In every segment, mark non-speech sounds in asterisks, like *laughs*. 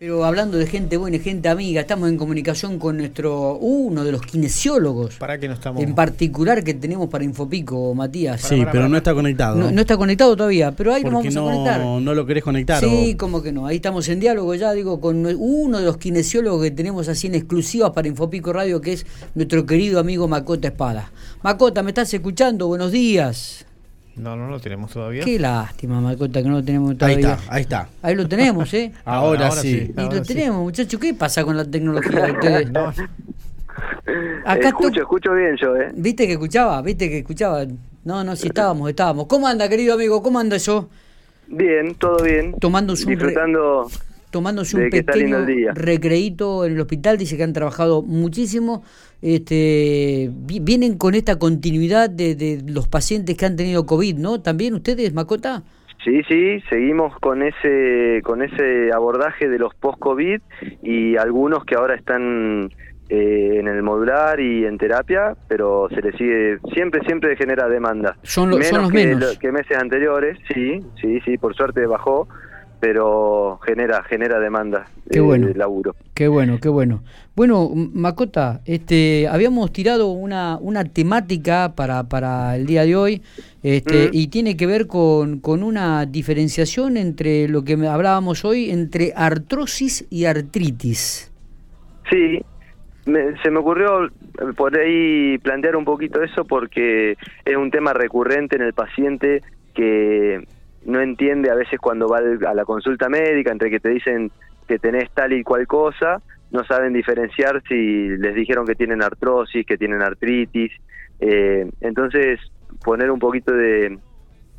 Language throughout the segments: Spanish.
Pero hablando de gente buena y gente amiga, estamos en comunicación con nuestro uno de los kinesiólogos. ¿Para qué no estamos? En particular que tenemos para Infopico, Matías. Sí, pero no está conectado. No, no está conectado todavía, pero ahí nos vamos a conectar. no, no lo querés conectar. Sí, o- como que no. Ahí estamos en diálogo ya, digo, con uno de los kinesiólogos que tenemos así en exclusivas para Infopico Radio, que es nuestro querido amigo Macota Espada. Macota, ¿me estás escuchando? Buenos días. No, no lo tenemos todavía. Qué lástima, Macota, que no lo tenemos Ahí todavía. está, ahí está. Ahí lo tenemos, ¿eh? *laughs* Ahora, ahora sí. sí. Y Ahora lo sí. tenemos, muchachos. ¿Qué pasa con la tecnología de ustedes? *laughs* No, Acá escucho, tú- escucho bien yo, ¿eh? ¿Viste que escuchaba? ¿Viste que escuchaba? No, no, sí estábamos, estábamos. ¿Cómo anda, querido amigo? ¿Cómo anda eso? Bien, todo bien. Tomándose un re- Disfrutando. Tomándose un pequeño recreíto en el hospital, dice que han trabajado muchísimo. Este, vi- vienen con esta continuidad de, de los pacientes que han tenido COVID, ¿no? ¿También ustedes, Macota? Sí, sí, seguimos con ese con ese abordaje de los post-COVID y algunos que ahora están eh, en el modular y en terapia, pero se les sigue, siempre, siempre genera demanda. Son lo- son los que, menos. lo- que meses anteriores, sí, sí, sí, por suerte bajó, pero genera, genera demanda Qué eh, bueno. de laburo. Qué bueno, qué bueno. Bueno, Macota, este, habíamos tirado una, una temática para, para el día de hoy este, Mm. y tiene que ver con, con una diferenciación entre lo que hablábamos hoy, entre artrosis y artritis. Sí, me- se me ocurrió eh, por ahí plantear un poquito eso porque es un tema recurrente en el paciente que no entiende a veces cuando va a la consulta médica, entre que te dicen que tenés tal y cual cosa, no saben diferenciar si les dijeron que tienen artrosis, que tienen artritis. Eh, entonces, poner un poquito de,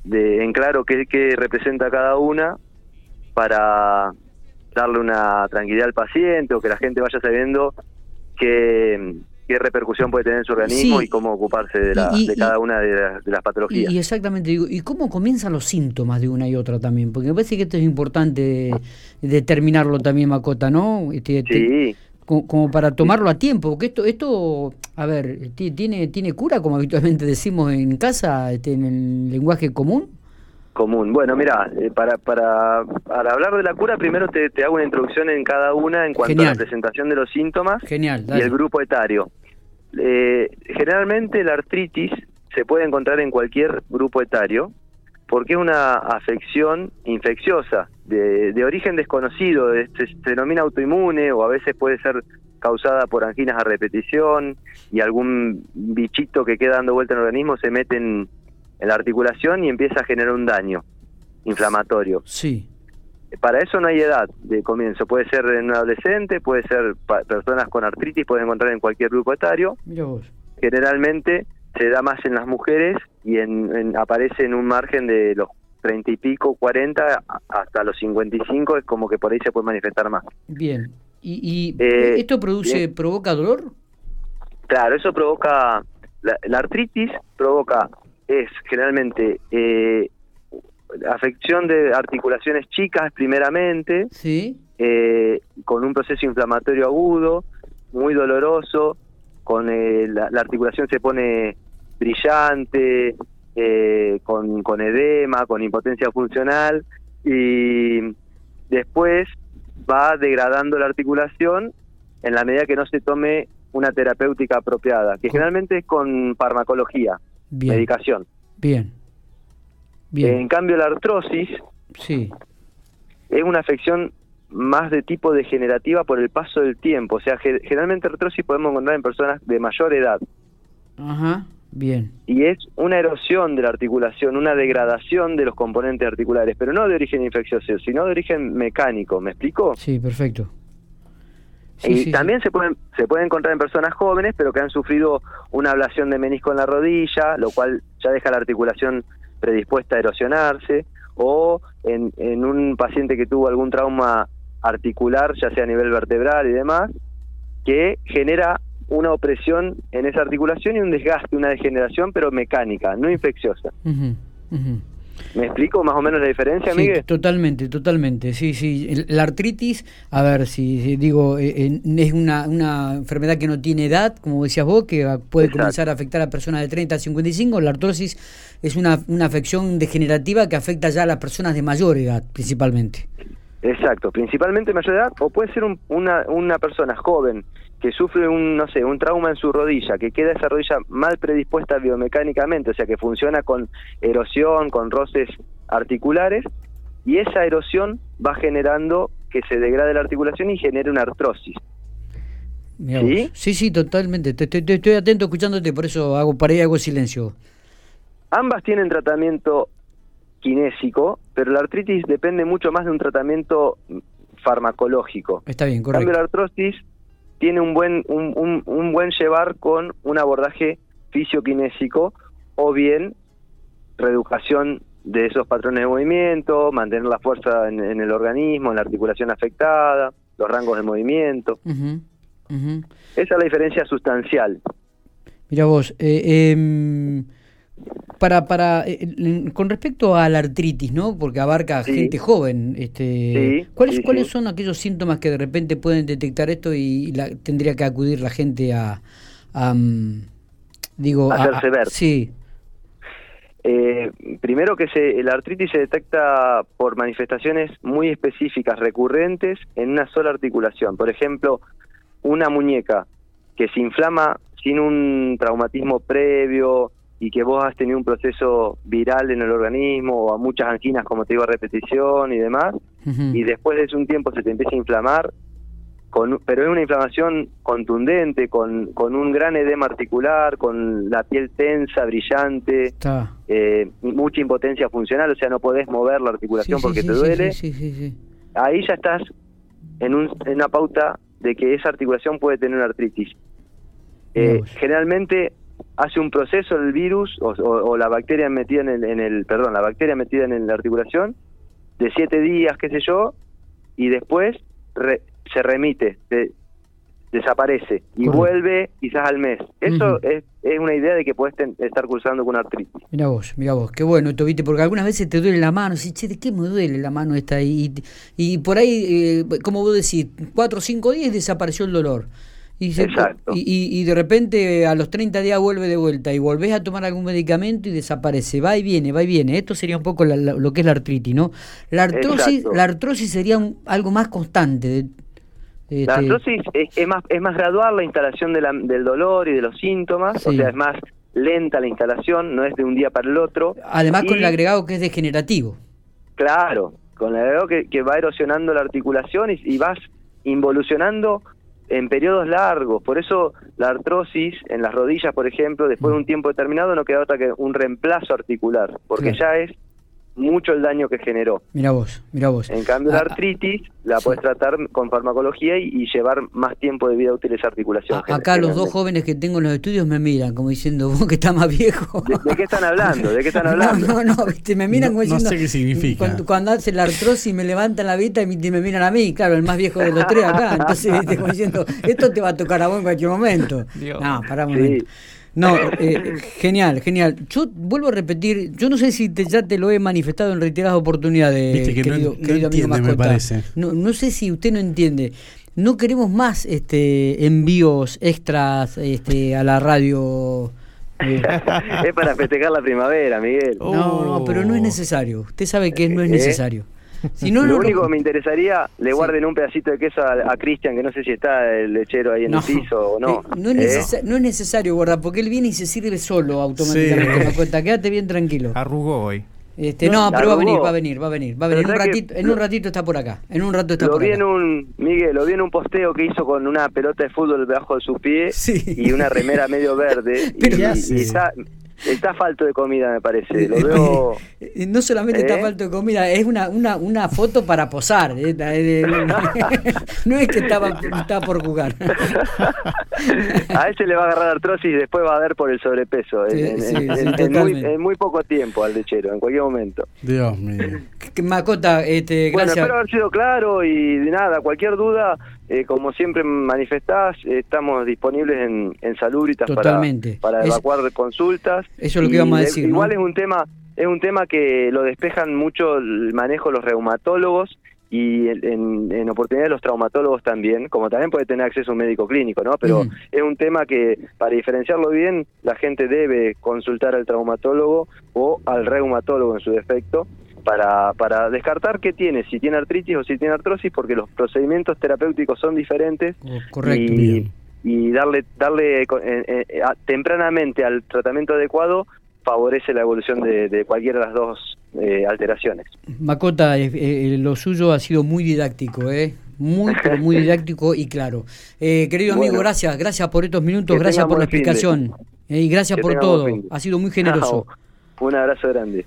de en claro qué, representa cada una para darle una tranquilidad al paciente o que la gente vaya sabiendo qué, qué repercusión puede tener en su organismo Sí. y cómo ocuparse de, la- Y- y- de cada una de, las- de las patologías. Y, exactamente, digo, ¿y cómo comienzan los síntomas de una y otra también? Porque me parece que esto es importante determinarlo también, Macota, ¿no? Este, te- sí, co- como para tomarlo a tiempo, porque esto, esto a ver, ti- tiene, tiene cura, como habitualmente decimos en casa, este, en el lenguaje común. común. Bueno, mira, eh, para, para, para hablar de la cura, primero te, te hago una introducción en cada una en cuanto Genial. a la presentación de los síntomas Genial, y el grupo etario. Eh, generalmente la artritis se puede encontrar en cualquier grupo etario porque es una afección infecciosa de, de origen desconocido, de- se, se denomina autoinmune o a veces puede ser causada por anginas a repetición y algún bichito que queda dando vuelta en el organismo se mete en, en la articulación y empieza a generar un daño inflamatorio. Sí, Para eso no hay edad de comienzo, puede ser en un adolescente, puede ser personas con artritis, pueden encontrar en cualquier grupo etario. Generalmente se da más en las mujeres y en, en- aparece en un margen de los 30 y pico, 40 a- hasta los 55, es como que por ahí se puede manifestar más. Bien. ¿Y, y Eh, esto produce, bien. provoca dolor? Claro, eso provoca, la, la artritis provoca, es generalmente eh, afección de articulaciones chicas primeramente, Sí. eh, con un proceso inflamatorio agudo, muy doloroso, con eh, la, la articulación se pone brillante, eh, con, con edema, con impotencia funcional y después va degradando la articulación en la medida que no se tome una terapéutica apropiada, que generalmente es con farmacología, Bien. medicación. Bien. Bien. En cambio la artrosis Sí. es una afección más de tipo degenerativa por el paso del tiempo. O sea, ge- generalmente artrosis podemos encontrar en personas de mayor edad. Ajá. Bien. Y es una erosión de la articulación, una degradación de los componentes articulares, pero no de origen infeccioso, sino de origen mecánico. ¿Me explico? Sí, perfecto. Sí, y sí, sí. también se pueden se puede encontrar en personas jóvenes, pero que han sufrido una ablación de menisco en la rodilla, lo cual ya deja la articulación predispuesta a erosionarse, o en, en un paciente que tuvo algún trauma articular, ya sea a nivel vertebral y demás, que genera una opresión en esa articulación y un desgaste, una degeneración, pero mecánica, no infecciosa. Ujú. ¿Me explico más o menos la diferencia, Sí, Miguel? totalmente, totalmente. Sí, sí. La artritis, a ver, si, digo, eh, eh, es una, una enfermedad que no tiene edad, como decías vos, que puede Exacto. comenzar a afectar a personas de 30 a 55. La artrosis es una, una afección degenerativa que afecta ya a las personas de mayor edad, principalmente. Exacto, principalmente mayor edad o puede ser un- una, una persona joven que sufre un, no sé, un trauma en su rodilla, que queda esa rodilla mal predispuesta biomecánicamente, o sea, que funciona con erosión, con roces articulares, y esa erosión va generando que se degrade la articulación y genere una artrosis. ¿Sí? Sí, sí, totalmente. Te- te- te- estoy atento escuchándote, por eso hago para ahí hago silencio. Ambas tienen tratamiento kinésico, pero la artritis depende mucho más de un tratamiento farmacológico. Está bien, En cambio, correcto. la artrosis tiene un buen, un, un- un buen llevar con un abordaje fisioquinésico o bien reeducación de esos patrones de movimiento, mantener la fuerza en, en el organismo, en la articulación afectada, los rangos de movimiento. Esa es la diferencia sustancial. Mira vos, eh, em, para, para, eh, en- con respecto a la artritis, ¿no? Porque abarca Sí. gente joven, este, Sí, ¿cuáles, sí, ¿cuáles son aquellos síntomas que de repente pueden detectar esto y la- tendría que acudir la gente a, a, mm, digo, a- Hacerse a- ver. Sí, Eh, primero que se, la artritis se detecta por manifestaciones muy específicas, recurrentes, en una sola articulación. Por ejemplo, una muñeca que se inflama sin un traumatismo previo y que vos has tenido un proceso viral en el organismo o a muchas anginas, como te digo, a repetición y demás, y después de un tiempo se te empieza a inflamar, con, pero es una inflamación contundente, con, con un gran edema articular, con la piel tensa, brillante, eh, mucha impotencia funcional, o sea, no podés mover la articulación Sí, porque sí, te duele, Sí, ahí ya estás en, un, en una pauta de que esa articulación puede tener una artritis. Eh, generalmente hace un proceso el virus o, o- o la bacteria metida en el, en el, perdón, la bacteria metida en la articulación de siete días, qué sé yo, y después re- se remite, se- desaparece y Correcto. vuelve quizás al mes. Eso es, es una idea de que puedes ten- estar cursando con artritis. Mira vos, mira vos, qué bueno esto, viste, porque algunas veces te duele la mano, sí, che, ¿de qué me duele la mano esta? Y, y por ahí, eh, como vos decís, cuatro o cinco días desapareció el dolor. Y, se- y, de repente a los 30 días vuelve de vuelta y volvés a tomar algún medicamento y desaparece, va y viene, va y viene. Esto sería un poco la- la- lo que es la artritis, ¿no? La artrosis, Exacto. la artrosis sería un- algo más constante. de- de- La este, artrosis es, es más es más gradual la instalación de la- del dolor y de los síntomas, o sea, es más lenta la instalación, no es de un día para el otro. además con el agregado que es degenerativo. Claro, con el agregado que, que va erosionando la articulación y, y vas involucionando en periodos largos. Por eso la artrosis en las rodillas, por ejemplo, después de un tiempo determinado no queda otra que un reemplazo articular, porque ya es mucho el daño que generó. Mira vos, mira vos. En cambio, la Ah, artritis la sí. puedes tratar con farmacología y, y llevar más tiempo de vida útil esa articulación. A- acá los dos jóvenes que tengo en los estudios me miran como diciendo, vos que estás más viejo. ¿De, de qué están hablando? ¿De qué están *laughs* hablando? No, no, no, viste, me miran como No- no diciendo. sé qué significa. Cuando, cuando hace la artrosis me levantan la vista y me, y me miran a mí, claro, el más viejo de los tres acá. Entonces, viste, como diciendo, esto te va a tocar a vos en cualquier momento. Dios. No, pará un Sí. momento. No, eh, genial, genial. Yo vuelvo a repetir, yo no sé si te- ya te lo he manifestado en reiteradas oportunidades, Viste que no querido, no querido amigo me mascota. parece. No, no sé si usted no entiende. No queremos más este envíos extras este, a la radio. eh, *laughs* es para festejar la primavera, Miguel. No, no, pero no es necesario. Usted sabe que no es ¿Eh? Si no, lo no, único no- que me interesaría, le Sí. guarden un pedacito de queso a, a Cristian, que no sé si está el lechero ahí en no, el piso o no. eh, no, es ¿Eh? necesa- no es necesario guardar, porque él viene y se sirve solo automáticamente. Sí. me cuenta, quédate bien tranquilo. Arrugó hoy. Este, No, no, pero va a venir, va a venir, va a venir, va a venir. Un ¿sabes ratito, en un ratito está por acá. En un rato está Lo por vi acá. en un, Miguel, lo vi en un posteo que hizo con una pelota de fútbol debajo de su pie Sí. y una remera medio verde. *laughs* Pero- y, ¿Qué y está, está falto de comida, me parece. Lo veo... Eh, No solamente está ¿Eh? falto de comida, es una, una, una foto para posar. eh, eh, *laughs* no es que estaba, estaba por jugar. *laughs* a ese le va a agarrar artrosis y después va a ver por el sobrepeso. en- Sí, en, sí, en- sí, en muy, en muy poco tiempo al lechero, en cualquier momento. Dios mío. Macota, este, Bueno, gracias. espero haber sido claro y de nada, cualquier duda, eh, como siempre manifestás, eh, estamos disponibles en, en Salubritas para, Totalmente. para Es- evacuar consultas. Eso es lo que íbamos a de- decir, ¿no? Igual es un tema es un tema que lo despejan mucho el manejo de los reumatólogos y en, en, oportunidades los traumatólogos también, como también puede tener acceso a un médico clínico, ¿no? Pero Mm. es un tema que para diferenciarlo bien, la gente debe consultar al traumatólogo o al reumatólogo en su defecto para, para descartar qué tiene, si tiene artritis o si tiene artrosis, porque los procedimientos terapéuticos son diferentes. Oh, correcto. Y, y darle, darle eh, eh, tempranamente al tratamiento adecuado favorece la evolución de, cualquiera de las dos eh, alteraciones. Macota, lo suyo ha sido muy didáctico, ¿eh? Muy, muy *laughs* didáctico y claro. querido amigo, gracias, gracias por estos minutos, gracias por la explicación y gracias por todo. Ha sido muy generoso. Un abrazo grande.